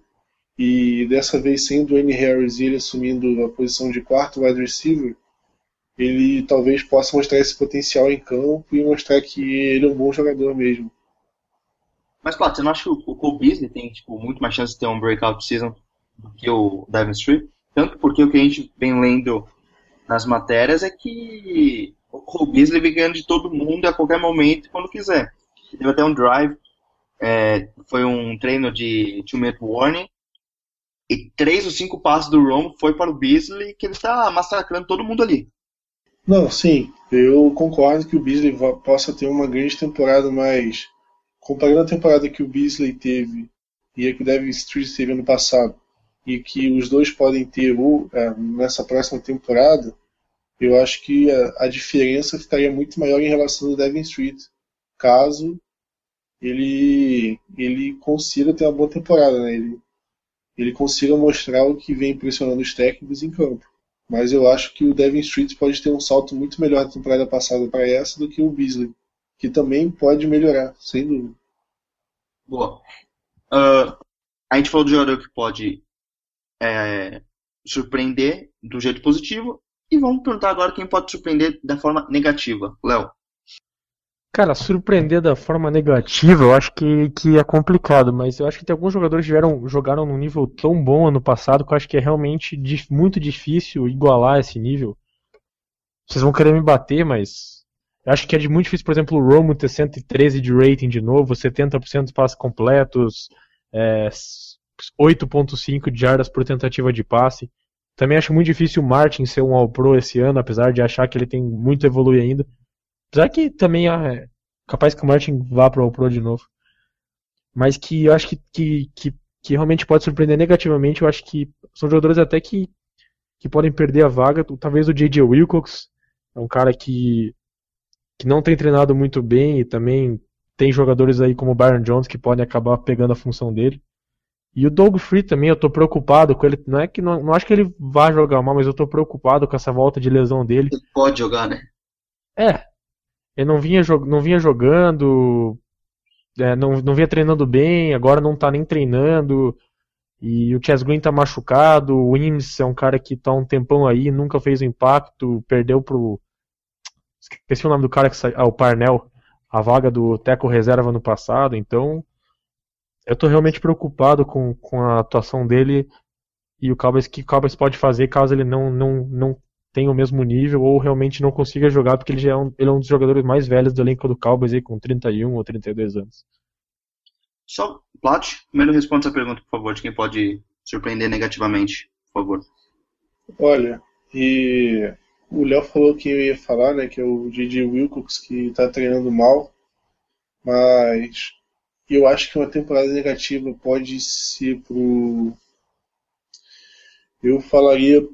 e dessa vez sem o Dwayne Harris ele assumindo a posição de quarto wide receiver, ele talvez possa mostrar esse potencial em campo e mostrar que ele é um bom jogador mesmo. Mas, claro, você não acha que o Cole Beasley tem tipo, muito mais chance de ter um breakout season do que o Street? Tanto porque o que a gente vem lendo nas matérias é que o Cole Beasley vem ganhando de todo mundo a qualquer momento, quando quiser. Teve até um drive, é, foi um treino de two-minute warning, E três ou cinco passes do Romo foi para o Beasley, que ele está massacrando todo mundo ali. Não, sim, eu concordo que o Beasley possa ter uma grande temporada, mas comparando a temporada que o Beasley teve e a que o Devin Street teve ano passado, e que os dois podem ter é, nessa próxima temporada, eu acho que a, a, diferença ficaria muito maior em relação ao Devin Street, caso ele, ele consiga ter uma boa temporada, né? ele, ele consiga mostrar o que vem impressionando os técnicos em campo. Mas eu acho que o Devin Street pode ter um salto muito melhor da temporada passada para essa do que o Beasley, que também pode melhorar, sem dúvida. Boa. Uh, a gente falou do jogador que pode é, surpreender do jeito positivo e vamos perguntar agora quem pode surpreender da forma negativa. Léo. Cara, surpreender da forma negativa eu acho que, que é complicado, mas eu acho que tem alguns jogadores que vieram, jogaram num nível tão bom ano passado que eu acho que é realmente muito difícil igualar esse nível. Vocês vão querer me bater, mas eu acho que é de muito difícil, por exemplo, o Romo ter 113 de rating de novo, 70% de passes completos, é, 8.5 de jardas por tentativa de passe. Também acho muito difícil o Martin ser um All-Pro esse ano, apesar de achar que ele tem muito a evoluir ainda. Apesar que também é capaz que o Martin vá para o Pro de novo. Mas que eu acho que, que, que, que, realmente pode surpreender negativamente. Eu acho que são jogadores até que, que podem perder a vaga. Talvez o J.J. Wilcox é um cara que, que não tem treinado muito bem e também tem jogadores aí como o Byron Jones que podem acabar pegando a função dele. E o Doug Free também, eu tô preocupado com ele. Não é que não, não acho que ele vá jogar mal, mas eu tô preocupado com essa volta de lesão dele. Ele pode jogar, né? É, ele não vinha, não vinha jogando, é, não, não vinha treinando bem, agora não tá nem treinando. E o Chess Green tá machucado, o Wims é um cara que tá um tempão aí, nunca fez o impacto, perdeu pro. Esqueci o nome do cara que saiu. Ah, o Parnell, a vaga do Teco reserva no passado, então. Eu tô realmente preocupado com, com a atuação dele e o Cowboys que o Cowboys pode fazer caso ele não, não, não tenha o mesmo nível ou realmente não consiga jogar, porque ele já é um, ele é um dos jogadores mais velhos do elenco do Cowboys aí, com 31 ou 32 anos. Só, Plat, primeiro responda essa pergunta, por favor, de quem pode surpreender negativamente, por favor. Olha, e o Léo falou que eu ia falar, né, que é o J.J. Wilcox que está treinando mal, mas eu acho que uma temporada negativa pode ser pro. Eu falaria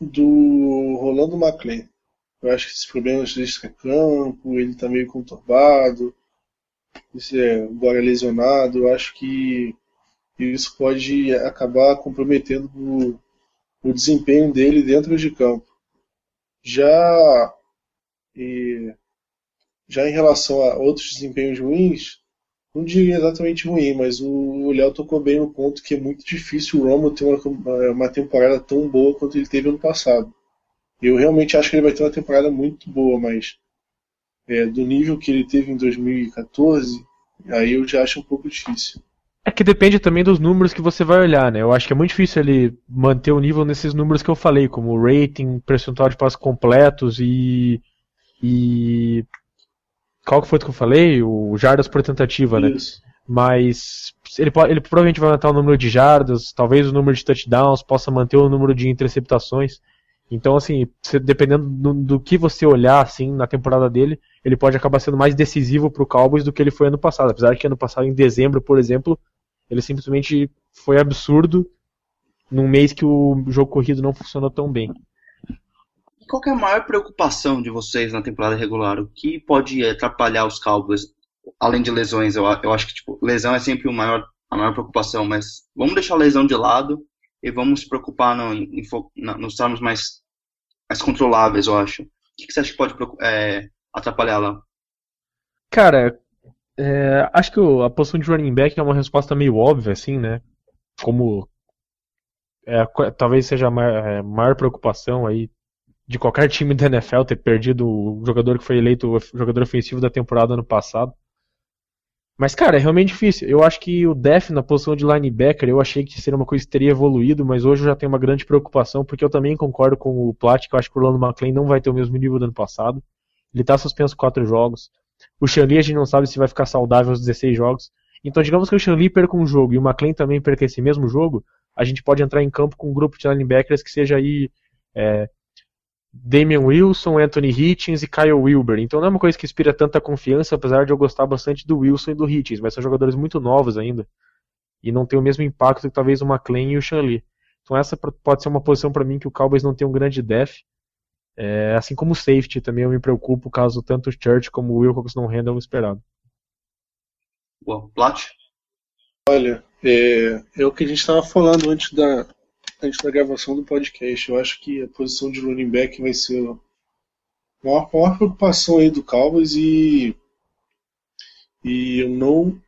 do Rolando McLean. Eu acho que esses problemas de extra-campo, ele está meio conturbado, isso é, agora lesionado, eu acho que isso pode acabar comprometendo o, o desempenho dele dentro de campo. Já, e, já em relação a outros desempenhos ruins, não diria exatamente ruim, mas o Léo tocou bem no ponto que é muito difícil o Romo ter uma, uma temporada tão boa quanto ele teve ano passado. Eu realmente acho que ele vai ter uma temporada muito boa, mas é, do nível que ele teve em 2014, aí eu já acho um pouco difícil. É que depende também dos números que você vai olhar, né? Eu acho que é muito difícil ele manter o nível nesses números que eu falei, como rating, percentual de passos completos e, e qual que foi que eu falei? O jardas por tentativa, né? Isso. Mas ele, ele provavelmente vai aumentar o número de jardas, talvez o número de touchdowns, possa manter o número de interceptações. Então, assim, dependendo do, do, que você olhar assim na temporada dele, ele pode acabar sendo mais decisivo para o Cowboys do que ele foi ano passado. Apesar de que ano passado, em dezembro, por exemplo, ele simplesmente foi absurdo num mês que o jogo corrido não funcionou tão bem qual é a maior preocupação de vocês na temporada regular? O que pode atrapalhar os Cowboys, além de lesões? Eu, eu acho que tipo, lesão é sempre o maior, a maior preocupação, mas vamos deixar a lesão de lado e vamos se preocupar no, em, nos termos mais, mais controláveis, eu acho. O que, que você acha que pode é, atrapalhar lá? Cara, é, acho que a posição de running back é uma resposta meio óbvia, assim, né? Como é, talvez seja a maior, a maior preocupação aí de qualquer time da NFL ter perdido o jogador que foi eleito o jogador ofensivo da temporada ano passado. Mas, cara, é realmente difícil. Eu acho que o Def na posição de linebacker, eu achei que seria uma coisa que teria evoluído, mas hoje eu já tenho uma grande preocupação, porque eu também concordo com o Plat, que eu acho que o Orlando McLean não vai ter o mesmo nível do ano passado. Ele está suspenso quatro jogos. O Shanley a gente não sabe se vai ficar saudável aos 16 jogos. Então, digamos que o Shanley perca um jogo e o McLean também perca esse mesmo jogo, a gente pode entrar em campo com um grupo de linebackers que seja aí é, Damian Wilson, Anthony Hitchens e Kyle Wilber. Então não é uma coisa que inspira tanta confiança, apesar de eu gostar bastante do Wilson e do Hitchens, mas são jogadores muito novos ainda e não tem o mesmo impacto que talvez o McLean e o Shanley. Então essa pode ser uma posição para mim que o Cowboys não tem um grande def. É, assim como o safety também eu me preocupo caso tanto o Church como o Wilcox não rendam o esperado. Boa. Plat? Olha, é, é o que a gente estava falando antes da, antes da gravação do podcast. Eu acho que a posição de running back vai ser a maior, maior preocupação aí do Cowboys e, e eu não,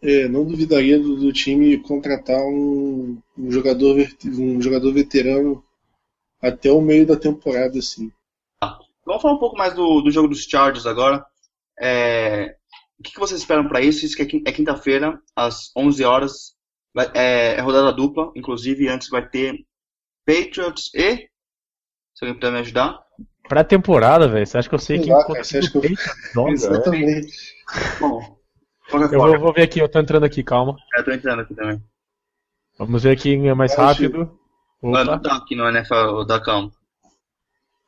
é, não duvidaria do, do, time contratar um, um, jogador, um jogador veterano até o meio da temporada, assim. Vamos falar um pouco mais do, do jogo dos Chargers agora. É, o que, que vocês esperam para isso? Isso que é quinta-feira, às 11 horas. É, é, rodada dupla, inclusive antes vai ter Patriots e. Se alguém puder me ajudar. Pré-temporada, velho. Você acha que eu sei quem você acha que eu- Nossa, Exatamente. Bom, qualquer Eu forma, vou, vou ver aqui, eu tô entrando aqui, calma. eu tô entrando aqui também. Vamos ver aqui mais Eu acho- rápido. Mas Opa. não tá aqui no NFL da Calma.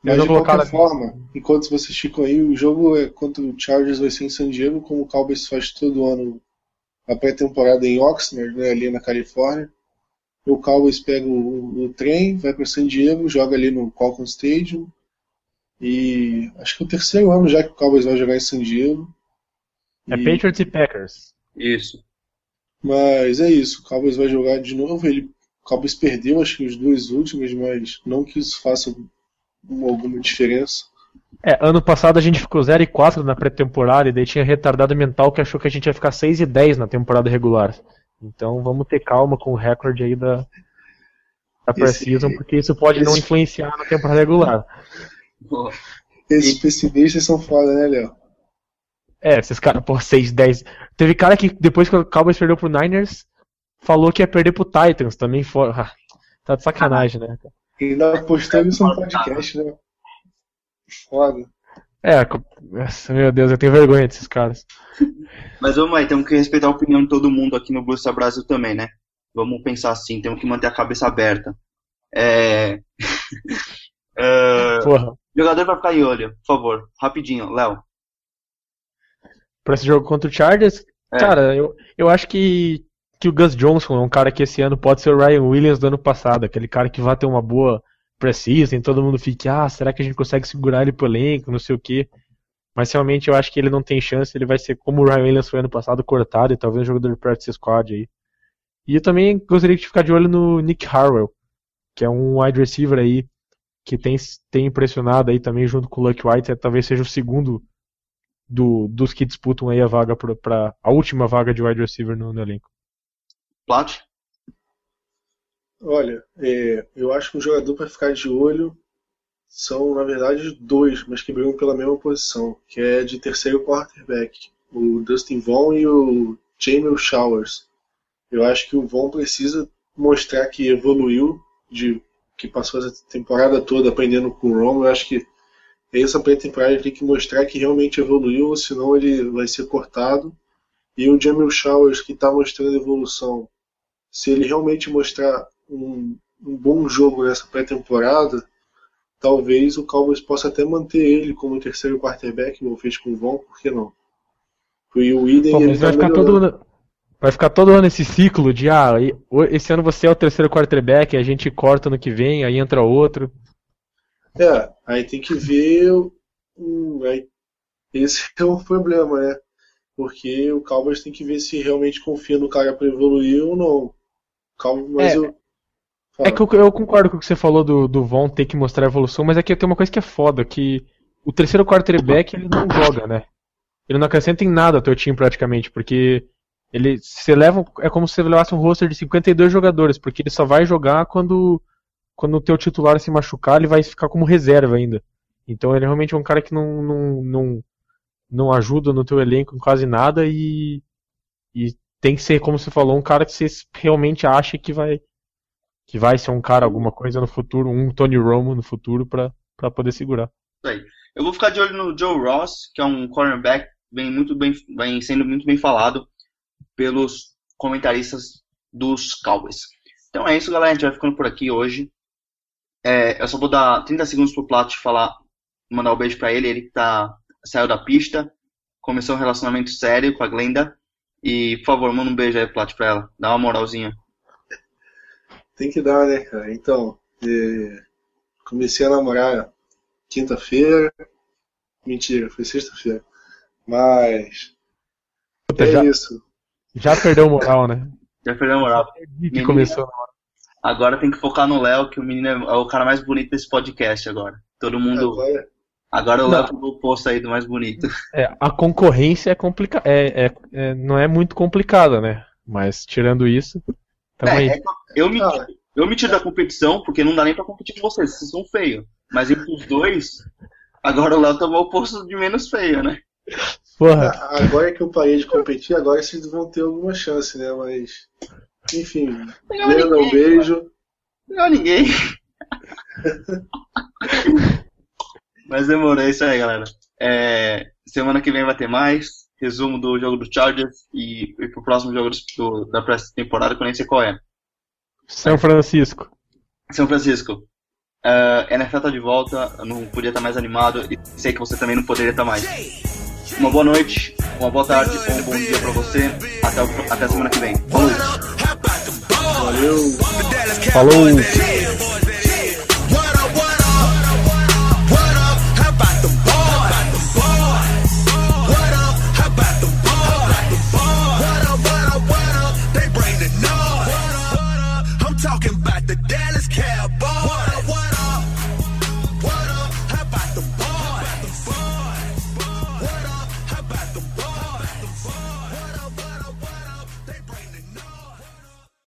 Mas Eu de vou colocar qualquer forma, enquanto vocês ficam aí, o jogo é contra o Chargers vai ser em San Diego, como o Cowboys faz todo ano a pré-temporada em Oxnard, né, ali na Califórnia. O Cowboys pega o, o trem, vai para San Diego, joga ali no Qualcomm Stadium. E acho que é o terceiro ano já que o Cowboys vai jogar em San Diego. É E- Patriots e Packers. Isso. Mas é isso, o Cowboys vai jogar de novo. Ele, o Cowboys perdeu, acho que os dois últimos, mas não que isso faça uma- alguma diferença. É, ano passado a gente ficou 0 e 4 na pré-temporada e daí tinha retardado mental que achou que a gente ia ficar 6 e 10 na temporada regular. Então vamos ter calma com o recorde aí da, da Precision, porque isso pode não esse- influenciar na temporada regular. Esses pessimistas são foda, né, Léo? É, esses caras, pô, 6, 10. Teve cara que depois que o Cowboys perdeu pro Niners, falou que ia perder pro Titans também. For... Ah, tá de sacanagem, né? Ainda postou isso no podcast, né? Foda. É, meu Deus, eu tenho vergonha desses caras. Mas vamos aí, temos que respeitar a opinião de todo mundo aqui no Star Brasil também, né? Vamos pensar assim, temos que manter a cabeça aberta. É... Porra. Jogador vai ficar em olho, por favor. Rapidinho, Léo. Pra esse jogo contra o Chargers, É. cara, eu, eu acho que, que o Gus Johnson é um cara que esse ano pode ser o Ryan Williams do ano passado, aquele cara que vai ter uma boa preseason, todo mundo fique, ah, será que a gente consegue segurar ele pro elenco, não sei o quê. Mas realmente eu acho que ele não tem chance, ele vai ser como o Ryan Williams foi ano passado, cortado e talvez um jogador de practice squad aí. E eu também gostaria de ficar de olho no Nick Harwell, que é um wide receiver aí que tem, tem impressionado aí também junto com o Luck White, é, talvez seja o segundo do, dos que disputam aí a vaga para a última vaga de wide receiver no, no elenco. Plat? Olha, é, eu acho que um jogador para ficar de olho são, na verdade, dois, mas que brigam pela mesma posição, que é de terceiro quarterback, o Dustin Vaughn e o Jamel Showers. Eu acho que o Vaughn precisa mostrar que evoluiu, de que passou essa temporada toda aprendendo com o Romo. Eu acho que essa pré-temporada ele tem que mostrar que realmente evoluiu, senão ele vai ser cortado. E o Jamel Showers, que está mostrando evolução, se ele realmente mostrar um, um bom jogo nessa pré-temporada, talvez o Cowboys possa até manter ele como terceiro quarterback, igual fez com o Von, por que não? E o Iden, Pô, ele tá vai ficar melhorando. todo ano, vai ficar todo ano esse ciclo de ah, esse ano você é o terceiro quarterback, a gente corta no que vem, aí entra outro. É, aí tem que ver. hum, aí, esse é o problema, né? Porque o Cowboys tem que ver se realmente confia no cara para evoluir ou não. Calma, mas É, eu. É que eu, eu concordo com o que você falou do, do Von ter que mostrar evolução, mas é que tem uma coisa que é foda, que o terceiro quarterback ele não joga, né? Ele não acrescenta em nada ao teu time praticamente, porque ele você leva é como se você levasse um roster de 52 jogadores, porque ele só vai jogar quando quando o teu titular se machucar, ele vai ficar como reserva ainda. Então ele realmente é um cara que não não, não, não ajuda no teu elenco em quase nada e e tem que ser, como você falou, um cara que você realmente acha que vai que vai ser um cara alguma coisa no futuro, um Tony Romo no futuro para poder segurar. Isso aí. Eu vou ficar de olho no Joe Ross, que é um cornerback bem, muito bem, vem sendo muito bem falado. pelos comentaristas dos Cowboys. Então é isso, galera. A gente vai ficando por aqui hoje. É, eu só vou dar 30 segundos pro Plat falar, mandar um beijo para ele. Ele que tá, saiu da pista, começou um relacionamento sério com a Glenda. E, por favor, manda um beijo aí, Plat, pra ela. Dá uma moralzinha. Tem que dar, né, cara? Então, é, comecei a namorar quinta-feira. Mentira, foi sexta-feira. Mas. Puta, é já, isso. já perdeu moral, né? Já perdeu a moral. Que começou. Agora tem que focar no Léo, que o menino é é o cara mais bonito desse podcast agora. Todo mundo. Agora, Agora o Léo pegou o posto aí do mais bonito. É, a concorrência é complicada. É, é- é- não é muito complicada, né? Mas tirando isso, tamo É, aí. é eu, me, eu me tiro da competição porque não dá nem pra competir com vocês, vocês são feios. Mas entre os dois, agora o Léo tomou o posto de menos feio, né? Porra, a- agora que eu parei de competir, agora vocês vão ter alguma chance, né? Mas. Enfim, Não Glenda, um beijo. Não, ninguém. Mas demorou, é isso aí, galera. É, semana que vem vai ter mais. Resumo do jogo do Chargers e, e pro próximo jogo do- da pré-temporada, que eu nem sei qual é. São Francisco. São Francisco. Uh, NFL tá de volta, eu não podia estar mais animado e sei que você também não poderia estar mais. Uma boa noite, uma boa tarde ou um bom dia pra você. Até, o- até semana que vem. Falou! Valeu. Falou.